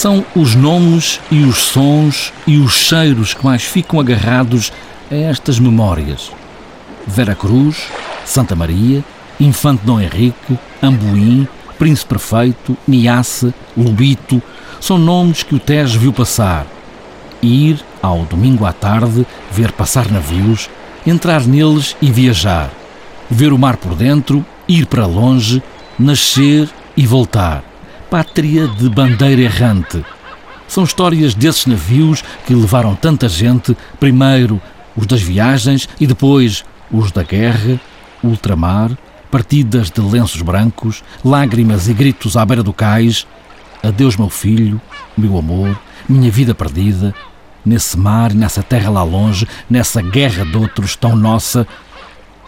São os nomes e os sons e os cheiros que mais ficam agarrados a estas memórias. Vera Cruz, Santa Maria, Infante Dom Henrique, Ambuim, Príncipe Perfeito, Niasse, Lubito, são nomes que o Tejo viu passar. Ir, ao domingo à tarde, ver passar navios, entrar neles e viajar. Ver o mar por dentro, ir para longe, nascer e voltar. Pátria de bandeira errante. São histórias desses navios que levaram tanta gente, primeiro os das viagens e depois os da guerra, ultramar, partidas de lenços brancos, lágrimas e gritos à beira do cais. Adeus, meu filho, meu amor, minha vida perdida, nesse mar e nessa terra lá longe, nessa guerra de outros tão nossa.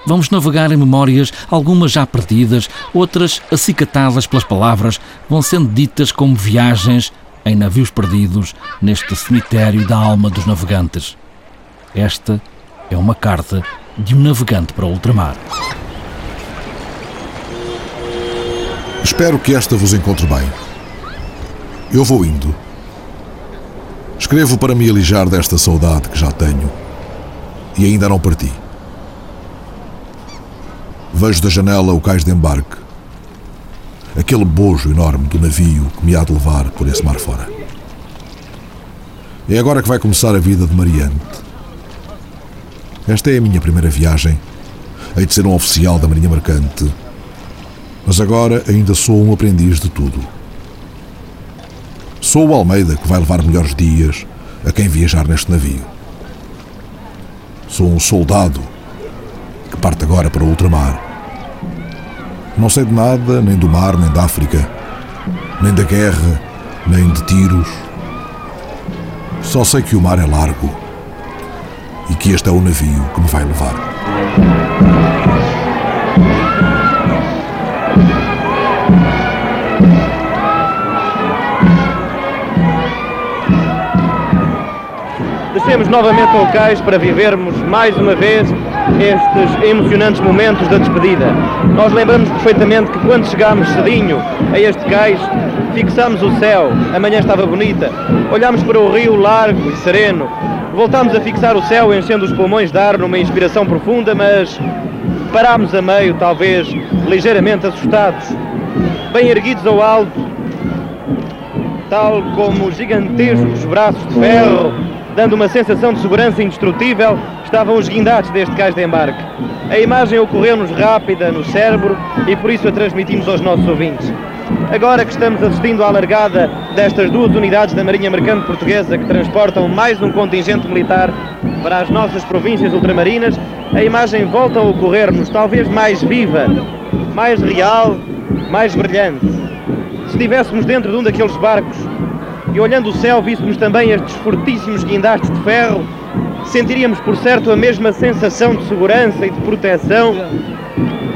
Vamos navegar em memórias, algumas já perdidas, outras acicatadas pelas palavras, vão sendo ditas como viagens em navios perdidos neste cemitério da alma dos navegantes. Esta é uma carta de um navegante para o ultramar. Espero que esta vos encontre bem. Eu vou indo. Escrevo para me alijar desta saudade que já tenho e ainda não parti. Vejo da janela o cais de embarque, aquele bojo enorme do navio que me há de levar por esse mar fora. É agora que vai começar a vida de Mariante. Esta é a minha primeira viagem. Hei de ser um oficial da Marinha Mercante mas agora ainda sou um aprendiz de tudo. Sou o Almeida que vai levar melhores dias a quem viajar neste navio. Sou um soldado que parte agora para o ultramar. Não sei de nada, nem do mar, nem da África, nem da guerra, nem de tiros. Só sei que o mar é largo e que este é o navio que me vai levar. Descemos novamente ao cais para vivermos mais uma vez estes emocionantes momentos da despedida. Nós lembramos perfeitamente que quando chegámos cedinho a este cais, fixámos o céu, a manhã estava bonita, olhámos para o rio largo e sereno, voltámos a fixar o céu enchendo os pulmões de ar numa inspiração profunda, mas parámos a meio, talvez ligeiramente assustados, bem erguidos ao alto, tal como gigantescos braços de ferro dando uma sensação de segurança indestrutível, estavam os guindados deste cais de embarque. A imagem ocorreu-nos rápida no cérebro e por isso a transmitimos aos nossos ouvintes. Agora que estamos assistindo à largada destas duas unidades da Marinha Mercante Portuguesa que transportam mais um contingente militar para as nossas províncias ultramarinas, a imagem volta a ocorrer-nos talvez mais viva, mais real, mais brilhante. Se estivéssemos dentro de um daqueles barcos e olhando o céu víssemos também estes fortíssimos guindastes de ferro, sentiríamos por certo a mesma sensação de segurança e de proteção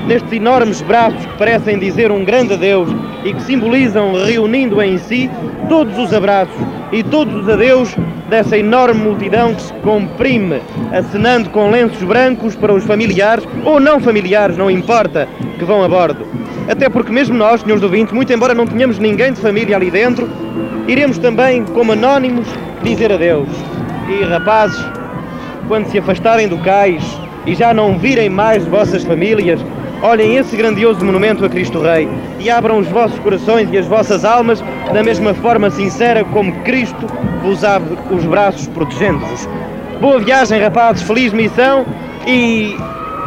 nestes enormes braços que parecem dizer um grande adeus e que simbolizam, reunindo em si, todos os abraços e todos os adeus dessa enorme multidão que se comprime, acenando com lenços brancos para os familiares, ou não familiares, não importa, que vão a bordo. Até porque mesmo nós, senhores ouvintes, muito embora não tenhamos ninguém de família ali dentro, iremos também, como anónimos, dizer adeus. E rapazes, quando se afastarem do cais e já não virem mais vossas famílias, olhem esse grandioso monumento a Cristo Rei e abram os vossos corações e as vossas almas da mesma forma sincera como Cristo vos abre os braços protegendo-vos. Boa viagem, rapazes, feliz missão e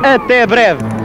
até breve!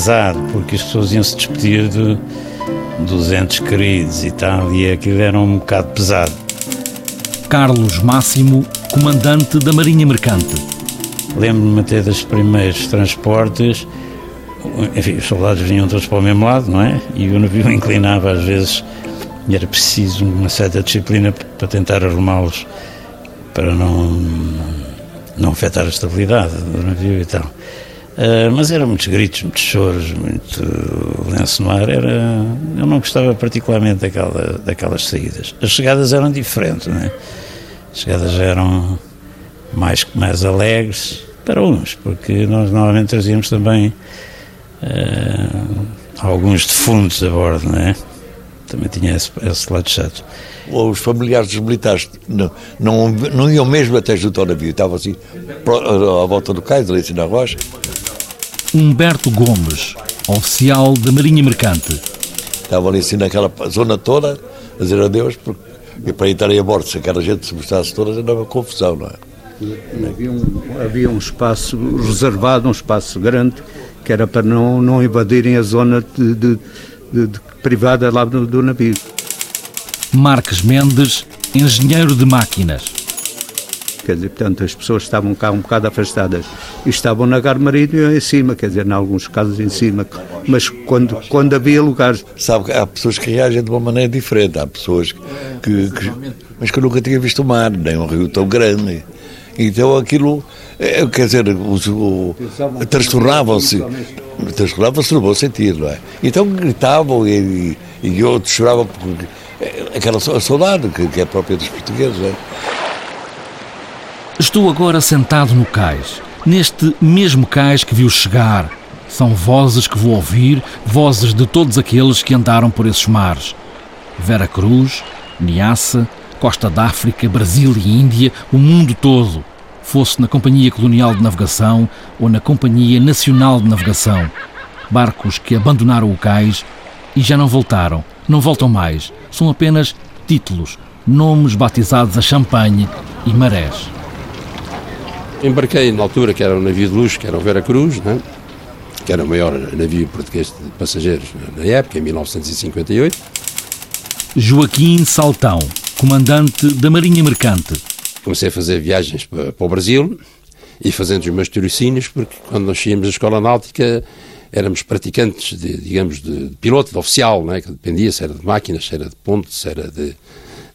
Pesado, porque as pessoas iam se despedir de, dos entes queridos e tal, e aquilo era um bocado pesado. Carlos Máximo, comandante da Marinha Mercante. Lembro-me até dos primeiros transportes, enfim, os soldados vinham todos para o mesmo lado, não é? E o navio inclinava às vezes e era preciso uma certa disciplina para tentar arrumá-los para não, não afetar a estabilidade do navio e tal. Uh, mas eram muitos gritos, muitos choros, muito lenço no ar. Era, eu não gostava particularmente daquela, daquelas saídas. As chegadas eram diferentes, não é? As chegadas eram mais, mais alegres para uns, porque nós normalmente trazíamos também uh, alguns defuntos a bordo, não é? Também tinha esse, esse lado chato. Os familiares dos militares não, não, não iam mesmo até junto ao navio, estavam assim à volta do cais, ali assim na rocha. Humberto Gomes, oficial da Marinha Mercante. Estavam ali assim naquela zona toda a dizer adeus, porque e para entrarem a bordo, se aquela gente se mostrasse toda, era uma confusão, não é? Havia um, havia um espaço reservado, um espaço grande, que era para não, não invadirem a zona de, de, de, de privada lá do, do navio. Marques Mendes, engenheiro de máquinas. Quer dizer, portanto, as pessoas estavam cá um bocado afastadas e estavam na Garmarinho em cima, quer dizer, em alguns casos em cima, mas quando, quando havia lugares. Sabe que há pessoas que reagem de uma maneira diferente, há pessoas que, que mas que eu nunca tinha visto o mar, nem um rio tão grande. Então aquilo, é, quer dizer, transtornavam-se, transtornavam-se no bom sentido, não é? Então gritavam e, e outros choravam porque é, aquela saudade que, que é própria dos portugueses, não é? Estou agora sentado no cais, neste mesmo cais que viu chegar. São vozes que vou ouvir, vozes de todos aqueles que andaram por esses mares. Vera Cruz, Niassa, Costa d'África, Brasil e Índia, o mundo todo, fosse na Companhia Colonial de Navegação ou na Companhia Nacional de Navegação. Barcos que abandonaram o cais e já não voltaram, não voltam mais. São apenas títulos, nomes batizados a champanhe e marés. Embarquei na altura que era um navio de luxo, que era o Vera Cruz, né? que era o maior navio português de passageiros na época, em 1958. Joaquim Saltão, comandante da Marinha Mercante. Comecei a fazer viagens para, para o Brasil e fazendo os meus tirocínios, porque quando nós íamos da escola náutica éramos praticantes, de, digamos, de, piloto, de oficial, né, que dependia se era de máquinas, se era de pontos, se era de,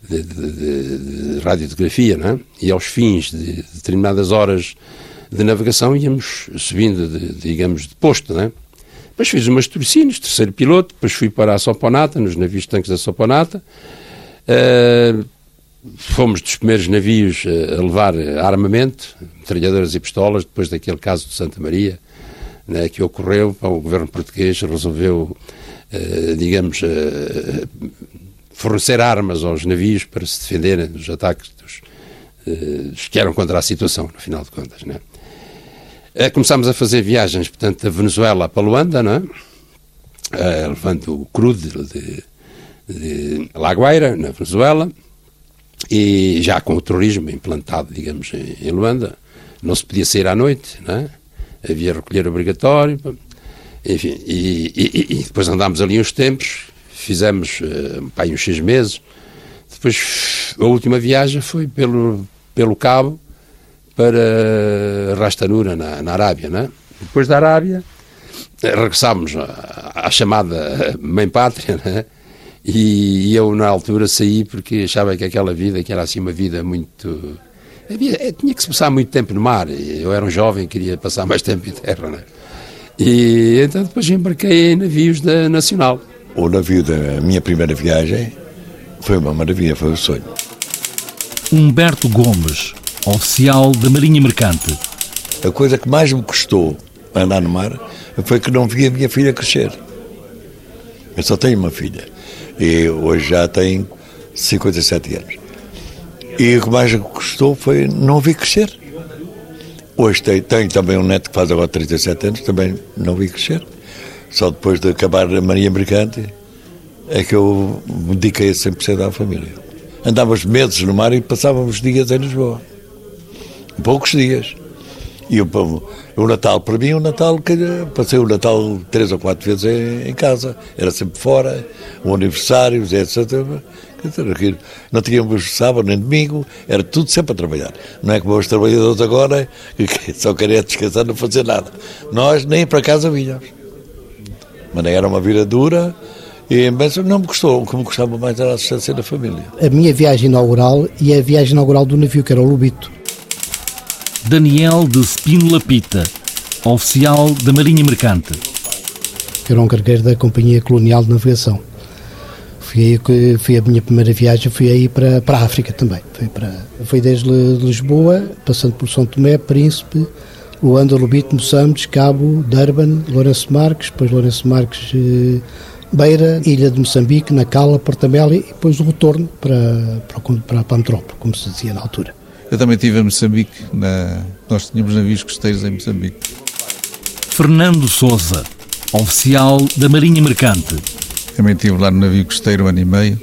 de, de, de radiografia, né? e aos fins de determinadas horas de navegação íamos subindo, de, digamos, de posto. Né? Depois fiz umas torcinas, terceiro piloto, depois fui para a Soponata, nos navios tanques da Soponata, Uh, fomos dos primeiros navios a levar armamento, metralhadoras e pistolas, depois daquele caso de Santa Maria, né, que ocorreu, o governo português resolveu, uh, digamos, uh, fornecer armas aos navios para se defenderem dos ataques dos, que eram contra a situação, no final de contas. Né. começámos a fazer viagens, portanto, da Venezuela para Luanda, né, levando o crude de de Laguaira, na Venezuela, e já com o terrorismo implantado, digamos, em, Luanda, não se podia sair à noite, né? havia recolher obrigatório, enfim, e, e, e, depois andámos ali uns tempos, fizemos uh, pá, uns seis meses, depois a última viagem foi pelo, pelo Cabo para Rastanura, na, na Arábia, né? Depois da Arábia, regressámos à, à chamada mãe pátria? E eu, na altura, saí porque achava que aquela vida, que era assim uma vida muito. Havia, eh, tinha que se passar muito tempo no mar. Eu era um jovem, queria passar mais tempo em terra, né? E então depois embarquei em navios da Nacional. O navio da minha primeira viagem foi uma maravilha, foi um sonho. Humberto Gomes, oficial da Marinha Mercante. A coisa que mais me custou andar no mar foi que não vi a minha filha crescer. Eu só tenho uma filha e hoje já tem 57 anos. E o que mais custou foi não vi crescer. Hoje tenho, tenho também um neto que faz agora 37 anos, também não vi crescer. Só depois de acabar a Marinha Mercante é que eu me dediquei a 100% à família. Andávamos meses no mar e passávamos dias em Lisboa. Poucos dias. E o, o Natal, para mim, o Natal, passei o Natal três ou quatro vezes em, em casa, era sempre fora, o aniversários, etc. Não tínhamos sábado nem domingo, era tudo sempre a trabalhar. Não é como os trabalhadores agora, que só querem descansar, não fazer nada. Nós nem para casa vinhamos. Mas era uma vida dura, e, mas não me gostou. O que me gostava mais era a assistência da família. A minha viagem inaugural e a viagem inaugural do navio, que era o Lubito. Daniel de Spínola Pita, oficial da Marinha Mercante. Era um cargueiro da Companhia Colonial de Navegação. Fui aí que foi a minha primeira viagem, fui aí para, para a África também. Foi, para, foi desde Lisboa, passando por São Tomé, Príncipe, Luanda, Lubito, Moçambique, Cabo, Durban, Lourenço Marques, depois Lourenço Marques, eh, Beira, Ilha de Moçambique, Nacala, Portameli e depois o retorno para, para, para a Metrópole, como se dizia na altura. Eu também estive em Moçambique, na... nós tínhamos navios costeiros em Moçambique. Fernando Souza, oficial da Marinha Mercante. Também estive lá no navio costeiro um ano e meio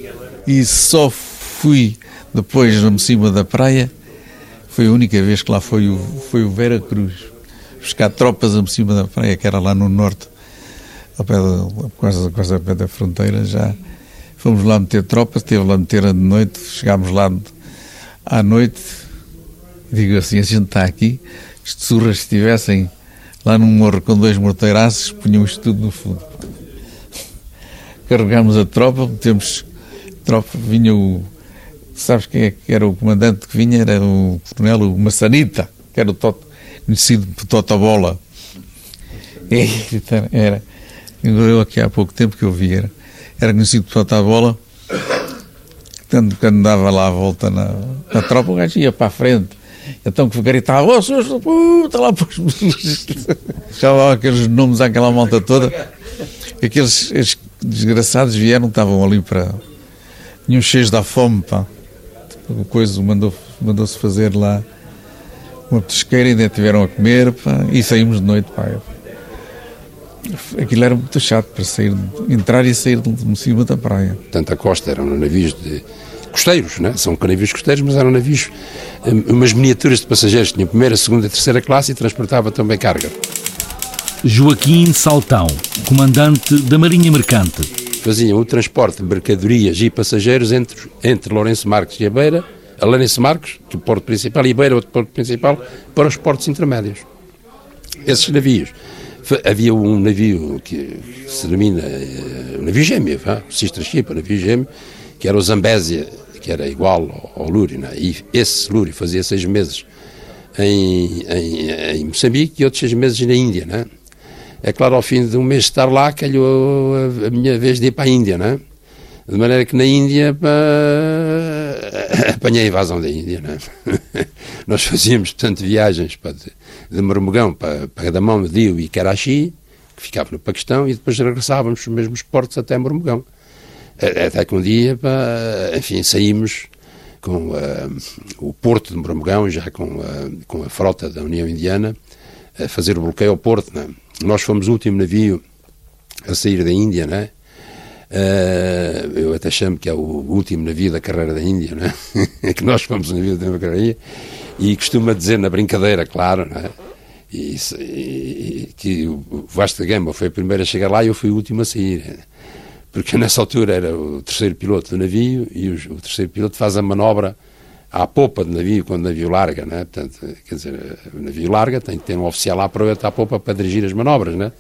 e só fui depois em cima da praia, foi a única vez que lá foi o, foi o Vera Cruz, buscar tropas em cima da praia, que era lá no norte, ao pé da, quase, quase ao pé da fronteira já. Fomos lá meter tropas, teve lá meter de noite, chegámos lá à noite, digo assim, a gente está aqui, se surras estivessem lá num morro com dois morteiraços, punham isto tudo no fundo. Carregámos a tropa, metemos tropa, vinha o. Sabes quem é que era o comandante que vinha? Era o coronel o Maçanita, que era o toto, conhecido por Tota Bola. Era. Eu aqui há pouco tempo que eu vi, era, era conhecido por Tota Bola. Tanto que andava lá à volta na, na tropa, o gajo ia para a frente então que gritava, oh, da puta, lá lá aqueles nomes àquela malta toda. Aqueles desgraçados vieram, estavam ali para. Tinham cheios da fome, pá. O coisa mandou-se mandou fazer lá uma pesqueira, ainda tiveram a comer, pá, e saímos de noite, pá. Aquilo era muito chato para sair, entrar e sair de cima da praia. Tanto a costa eram navios de costeiros, né? são navios costeiros, mas eram navios, hum, umas miniaturas de passageiros, tinham primeira, segunda e terceira classe e transportava também carga. Joaquim Saltão, comandante da Marinha Mercante. Faziam o transporte de mercadorias e passageiros entre, entre Lourenço Marques e a Beira, a Lourenço Marques, que é o porto principal, e a Beira, outro porto principal, para os portos intermédios. Esses navios. Havia um navio que se denomina, eh, um navio gêmeo, o Sistra Ship, um navio gêmeo, que era o Zambésia, que era igual ao, ao Lúrio, né? e esse Lúrio fazia seis meses em, em, em, Moçambique e outros seis meses na Índia, né? É claro, ao fim de um mês de estar lá, calhou a, a minha vez de ir para a Índia, né? De maneira que na Índia pá, apanhei a invasão da Índia, né? Nós fazíamos, portanto, viagens pá, de, de Mormugão para, para Damão, Dio e Karachi, que ficava no Paquistão, e depois regressávamos os mesmos portos até Mormugão. Até que um dia, enfim, saímos com uh, o porto de Moramegão, já com, uh, com a frota da União Indiana, a fazer o bloqueio ao porto. Né? Nós fomos o último navio a sair da Índia, né? Uh, eu até chamo que é o último navio da carreira da Índia, né? que nós fomos o navio da carreira e costuma dizer na brincadeira, claro, né? e, e, que o Vasco da Gama foi o primeiro a chegar lá e eu fui o último a sair porque nessa altura era o terceiro piloto do navio e o, o terceiro piloto faz a manobra à popa do navio, quando o navio larga, né? Portanto, quer dizer, o navio larga, tem que ter um oficial lá para à popa para dirigir as manobras, né?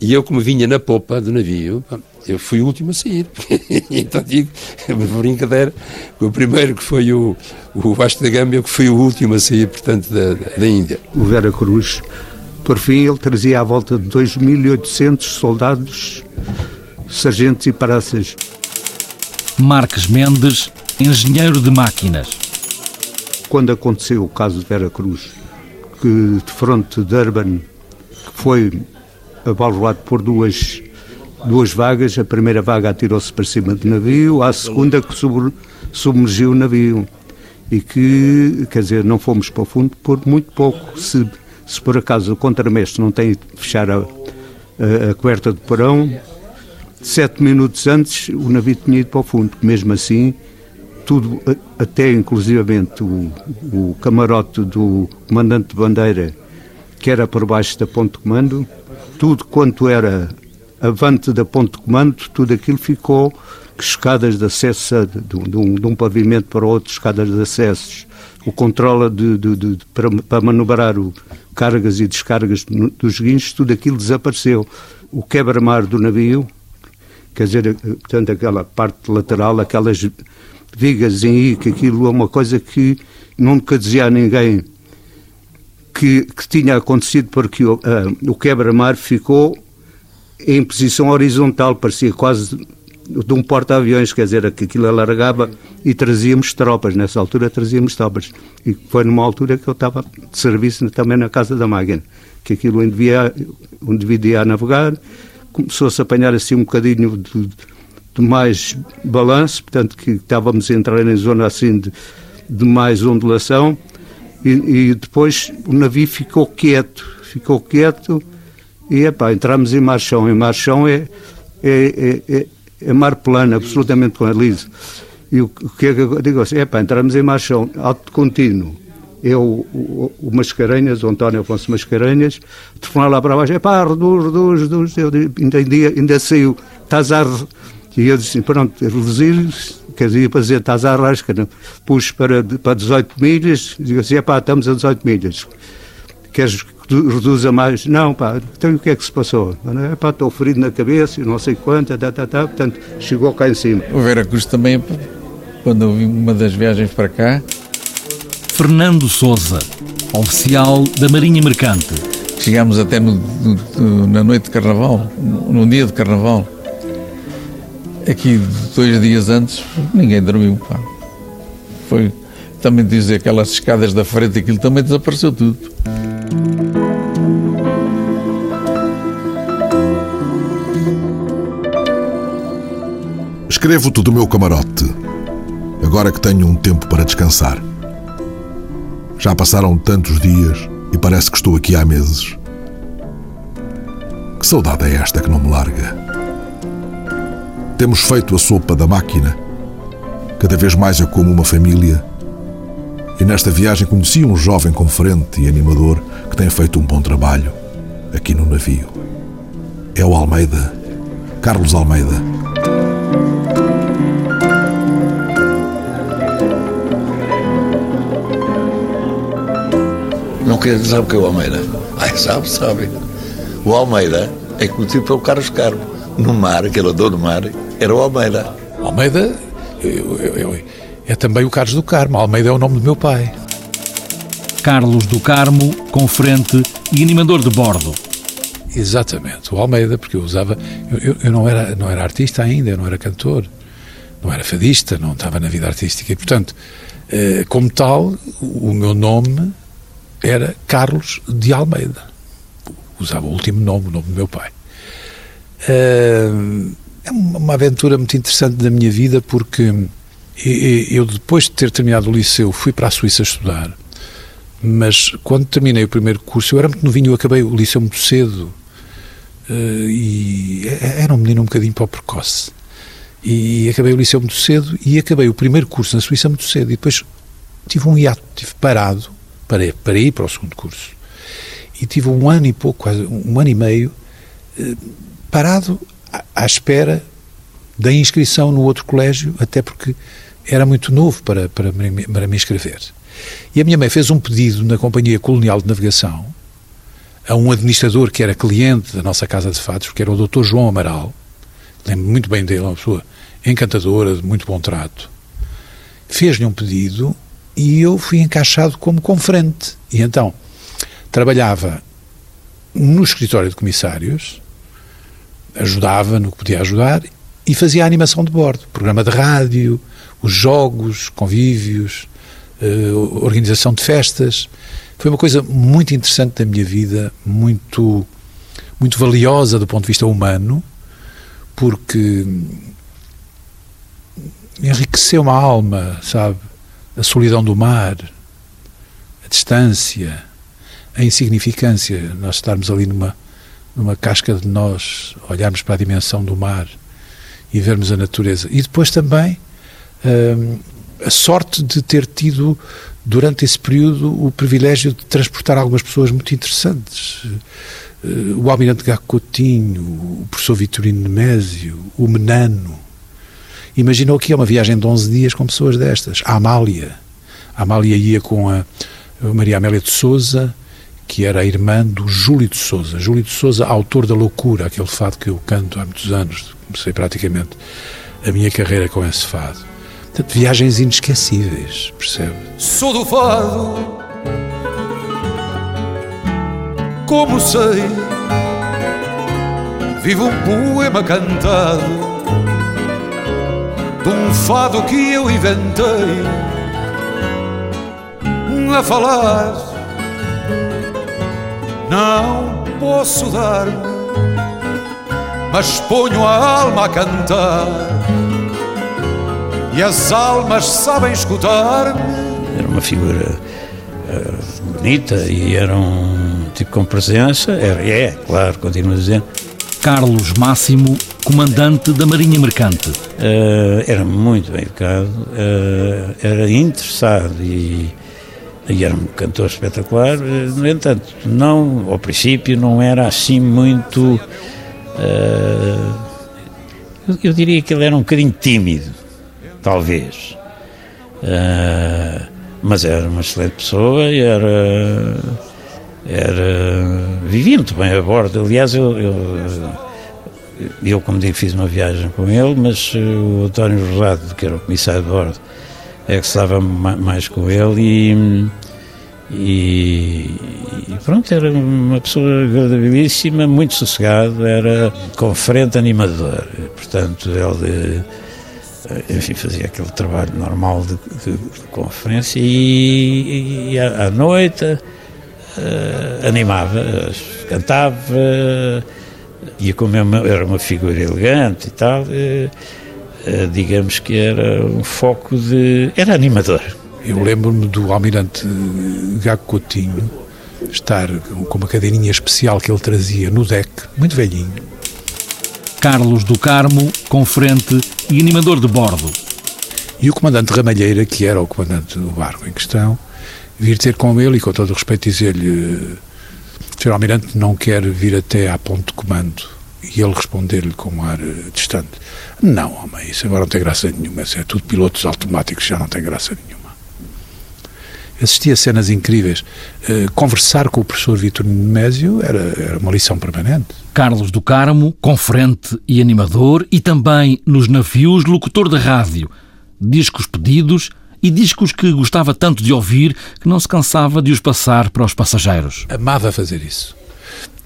E eu, como vinha na popa do navio, eu fui o último a sair. então digo, uma brincadeira, o primeiro que foi o, o Vasco da eu que fui o último a sair, portanto, da, da Índia. O Vera Cruz, por fim, ele trazia à volta de 2.800 soldados sargentos e praças. Marques Mendes, engenheiro de máquinas. Quando aconteceu o caso de Vera Cruz, que de fronte de Durban, foi abalroado por duas, duas vagas, a primeira vaga atirou-se para cima do navio, a segunda que submergiu o navio. E que, quer dizer, não fomos para o fundo por muito pouco. Se, se por acaso o contramestre não tem de fechar a, a, a coberta do porão, Sete minutos antes, o navio tinha ido para o fundo. Mesmo assim, tudo, até inclusivamente o, o camarote do comandante de bandeira, que era por baixo da ponte de comando, tudo quanto era avante da ponte de comando, tudo aquilo ficou escadas de acesso de, de, um, de um, pavimento para outro, escadas de acessos, o controle de, de para, para, manobrar o, cargas e descargas dos guinchos, tudo aquilo desapareceu o quebra-mar do navio, quer dizer, portanto, aquela parte lateral, aquelas vigas em I, que aquilo é uma coisa que nunca dizia a ninguém que, que tinha acontecido porque o, uh, o quebra-mar ficou em posição horizontal, parecia quase de um porta-aviões, quer dizer, que aquilo alargava e trazíamos tropas, nessa altura trazíamos tropas. E foi numa altura que eu estava de serviço também na Casa da Máquina, que aquilo onde, via, onde devia navegar, começou-se a apanhar assim um bocadinho de, de mais balanço, portanto que estávamos a entrar em zona assim de, de mais ondulação, e, e, depois o navio ficou quieto, ficou quieto, e epá, entramos em marchão. Em marchão é, é, é, é, é mar plano, absolutamente plano, liso. E o, o que é que eu digo assim? Epá, entramos em marchão, alto contínuo. Eu, o, o Mascarenhas, o António Afonso Mascarenhas, telefonar lá para baixo, epá, reduz, reduz, reduz. Eu ainda, ainda, saiu, estás a e eu disse, pronto, reduzir, quer dizer, para dizer, estás à rasca, pus para, para 18 milhas, digo assim, pá, estamos a 18 milhas. Queres que reduza mais? Não, pá, então o que é que se passou? É pá, estou ferido na cabeça, não sei quanto, tá, tá, tá, portanto, chegou cá em cima. O Vera Cruz também, quando eu vim uma das viagens para cá. Fernando Souza, oficial da Marinha Mercante. Chegámos até no, no, na noite de Carnaval, no dia de Carnaval Aqui, dois dias antes, ninguém dormiu. Pá. Foi também dizer aquelas escadas da frente, aquilo também desapareceu tudo. Escrevo-te do meu camarote, agora que tenho um tempo para descansar. Já passaram tantos dias e parece que estou aqui há meses. Que saudade é esta que não me larga? Temos feito a sopa da máquina. Cada vez mais eu como uma família. E nesta viagem conheci um jovem conferente e animador que tem feito um bom trabalho aqui no navio. É o Almeida, Carlos Almeida. Não quer dizer o que é o Almeida? Ai, sabe, sabe. O Almeida é conhecido pelo Carlos Carmo. No mar, aquele dono do mar, era o Almeida. Almeida eu, eu, eu, é também o Carlos do Carmo. Almeida é o nome do meu pai. Carlos do Carmo, conferente e animador de bordo. Exatamente, o Almeida, porque eu usava. Eu, eu, não, era, não era artista ainda, eu não era cantor, não era fadista, não estava na vida artística. E, portanto, eh, como tal, o meu nome era Carlos de Almeida. Usava o último nome, o nome do meu pai. Uh, é uma aventura muito interessante da minha vida porque eu, depois de ter terminado o liceu, fui para a Suíça estudar, mas quando terminei o primeiro curso, eu era muito novinho, eu acabei o liceu muito cedo eh, e era um menino um bocadinho para precoce. E acabei o liceu muito cedo e acabei o primeiro curso na Suíça muito cedo. E depois tive um hiato, tive parado para, para ir para o segundo curso. E tive um ano e pouco, quase um ano e meio, eh, parado à espera da inscrição no outro colégio, até porque era muito novo para, para, para me inscrever. E a minha mãe fez um pedido na Companhia Colonial de Navegação a um administrador que era cliente da nossa Casa de Fatos, que era o Dr. João Amaral, lembro muito bem dele, uma pessoa encantadora, de muito bom trato. Fez-lhe um pedido e eu fui encaixado como conferente. E então trabalhava no escritório de comissários, ajudava no que podia ajudar e fazia a animação de bordo, programa de rádio, os jogos, convívios, uh, organização de festas. Foi uma coisa muito interessante da minha vida, muito, muito valiosa do ponto de vista humano, porque enriqueceu uma alma, sabe? A solidão do mar, a distância, a insignificância, nós estarmos ali numa numa casca de nós, olharmos para a dimensão do mar e vermos a natureza. E depois também hum, a sorte de ter tido, durante esse período, o privilégio de transportar algumas pessoas muito interessantes. Uh, o Almirante Gago Coutinho, o professor Vitorino Nemésio, o Menano. Imaginou que é uma viagem de 11 dias com pessoas destas. A Amália. A Amália ia com a, Maria Amélia de Souza, que era a irmã do Júlio de Souza. Júlio de Souza, autor da Loucura, aquele fado que eu canto há muitos anos, comecei praticamente a minha carreira com esse fado. Portanto, viagens inesquecíveis, percebe? Sou do fado, como sei, vivo um poema cantado um fado que eu inventei a falar. Não posso dar-me, mas ponho a alma a cantar. E as almas sabem escutar-me. Era uma figura uh, bonita e era um tipo com presença. Era, é, claro, continuo a dizer. Carlos Máximo, comandante da Marinha Mercante. Uh, era muito bem educado, uh, era interessado e, e, era um cantor espetacular. Uh, no entanto, não, ao princípio não era assim muito. Eu, eu, diria que ele era um bocadinho tímido, talvez. mas era uma excelente pessoa e era era vivia muito bem a bordo. Aliás, eu, eu, eu, como digo, fiz uma viagem com ele, mas eh, o António Rosado, que era o comissário de bordo, é que estava mais com ele e, e, e, pronto, era uma pessoa agradabilíssima, muito sossegado, era conferente animador, portanto, ele eh, enfim, fazia aquele trabalho normal de, de, de conferência e, e à, à noite uh, animava, cantava, uh, e como era uma figura elegante e tal, uh, digamos que era um foco de. era animador. Eu lembro-me do almirante Gago Coutinho estar com uma cadeirinha especial que ele trazia no deck, muito velhinho. Carlos do Carmo, conferente e animador de bordo. E o comandante Ramalheira, que era o comandante do barco em questão, vir ter com ele e com todo o respeito dizer-lhe Sr. Almirante não quer vir até à ponte de comando. E ele responder-lhe com um ar uh, distante não, homem, isso agora não tem graça nenhuma. Isso é tudo pilotos automáticos, já não tem graça nenhuma. Assistia a cenas incríveis. Uh, conversar com o professor Vítor Nemésio era, era uma lição permanente. Carlos do Carmo, conferente e animador e também nos navios locutor de rádio. Discos pedidos e discos que gostava tanto de ouvir que não se cansava de os passar para os passageiros. Amava fazer isso.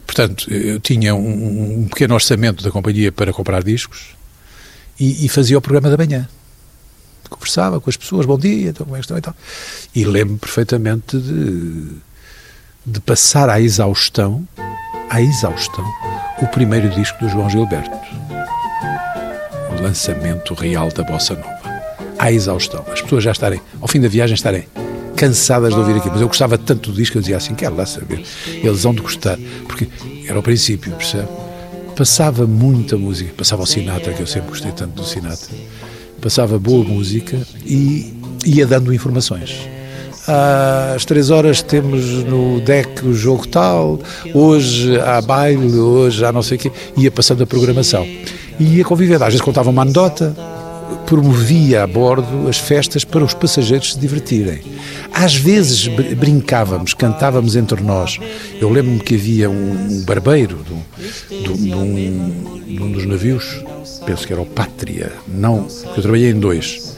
Portanto, eu tinha um, um pequeno orçamento da companhia para comprar discos e, e, fazia o programa da manhã. Conversava com as pessoas, bom dia, então como é que estão e tal. E lembro-me perfeitamente de, de passar à exaustão, à exaustão, o primeiro disco do João Gilberto. O lançamento real da Bossa Nova à exaustão. As pessoas já estarem, ao fim da viagem, estarem cansadas de ouvir aquilo. Mas eu gostava tanto do disco que eu dizia assim: quero lá saber. Eles vão de gostar. Porque era o princípio, percebe? Passava muita música. Passava o Sinatra, que eu sempre gostei tanto do Sinatra. Passava boa música e ia dando informações. Às três horas temos no deck o jogo tal, hoje há baile, hoje há não sei o quê. Ia passando a programação. E ia convivendo. Às vezes contava uma anedota, promovia a bordo as festas para os passageiros se divertirem. Às vezes brincávamos, cantávamos entre nós. Eu lembro-me que havia um barbeiro de um, de, um, de um dos navios, penso que era o Pátria, não, eu trabalhei em dois.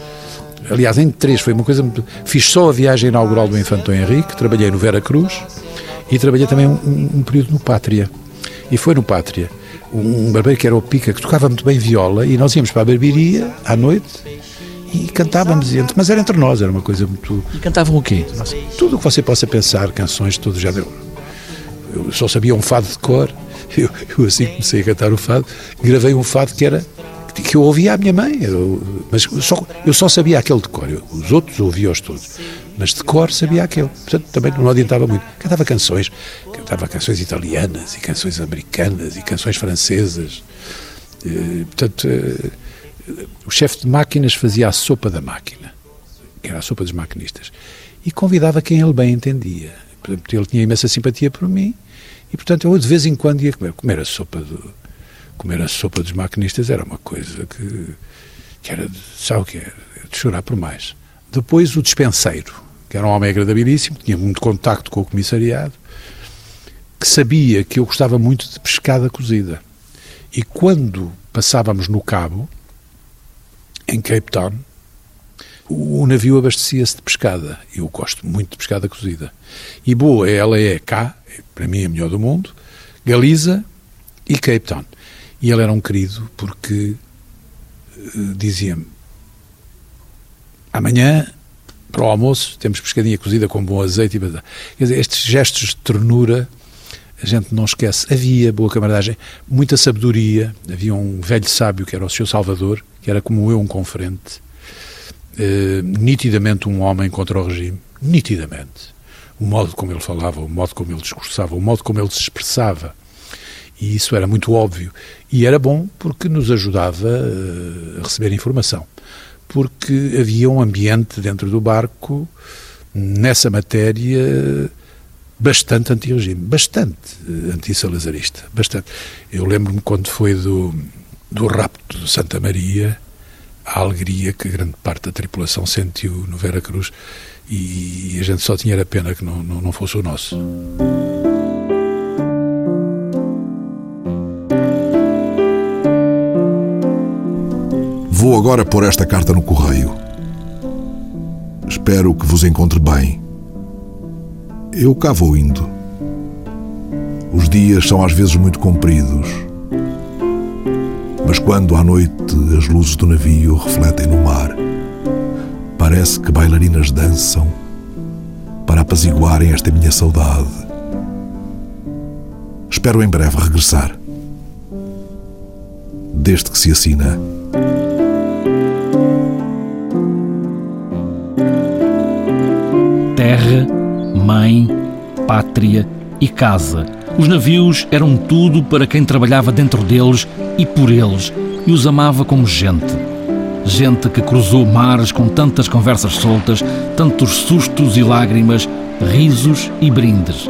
Aliás, em três, foi uma coisa. Fiz só a viagem inaugural do Infante Henrique, trabalhei no Vera Cruz e trabalhei também um, um período no Pátria. E foi no Pátria um barbeiro que era o Pica, que tocava muito bem viola, e nós íamos para a barbearia à noite e cantávamos, mas era entre nós, era uma coisa muito. E cantavam o quê? Tudo o que você possa pensar, canções de todo o género. Eu só sabia um fado de cor, eu, eu assim comecei a cantar o fado, gravei um fado que era que eu ouvia a minha mãe, eu, mas só, eu só sabia aquele de cor, eu, os outros ouvia-os todos, mas de cor sabia aquele, portanto também não adiantava muito. Cantava canções, cantava canções italianas e canções americanas e canções francesas, e, portanto eh, o chefe de máquinas fazia a sopa da máquina, que era a sopa dos maquinistas, e convidava quem ele bem entendia. Ele tinha imensa simpatia por mim e, portanto, eu de vez em quando ia comer, comer a sopa do comer a sopa dos maquinistas era uma coisa que, que era, de, sabe o que era? De chorar por mais. Depois o dispenseiro, que era um homem agradabilíssimo, tinha muito contacto com o comissariado, que sabia que eu gostava muito de pescada cozida. E quando passávamos no Cabo, em Cape Town, o navio abastecia-se de pescada. Eu gosto muito de pescada cozida. E boa, ela é cá, para mim é a melhor do mundo, Galiza e Cape Town. E ele era um querido porque uh, dizia-me: amanhã, para o almoço, temos pescadinha cozida com bom azeite e Quer dizer, estes gestos de ternura a gente não esquece. Havia boa camaradagem, muita sabedoria. Havia um velho sábio que era o Sr. Salvador, que era como eu, um conferente. Uh, nitidamente um homem contra o regime. Nitidamente. O modo como ele falava, o modo como ele discursava, o modo como ele se expressava. E isso era muito óbvio. E era bom porque nos ajudava uh, a receber informação. Porque havia um ambiente dentro do barco, nessa matéria, bastante anti-regime, bastante eh, anti-salazarista, bastante. Eu lembro-me quando foi do, do rapto de Santa Maria, a alegria que grande parte da tripulação sentiu no Vera Cruz e a gente só tinha a pena que não, não, não fosse o nosso. Vou agora pôr esta carta no correio. Espero que vos encontre bem eu cá vou indo. Os dias são às vezes muito compridos, mas quando à noite as luzes do navio refletem no mar, parece que bailarinas dançam para apaziguarem esta minha saudade. Espero em breve regressar. Desde que se assina. Terra mãe, pátria e casa. Os navios eram tudo para quem trabalhava dentro deles e por eles, e os amava como gente. Gente que cruzou mares com tantas conversas soltas, tantos sustos e lágrimas, risos e brindes.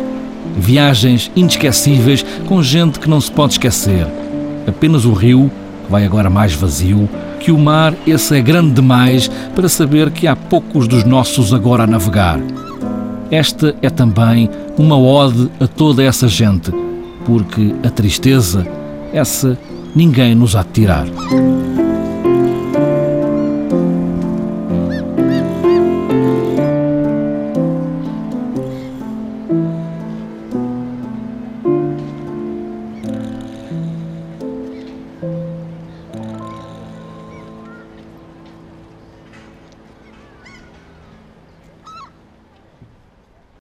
Viagens inesquecíveis com gente que não se pode esquecer. Apenas o rio, que vai agora mais vazio, que o mar, esse é grande demais para saber que há poucos dos nossos agora a navegar. Esta é também uma ode a toda essa gente, porque a tristeza, essa ninguém nos há de tirar.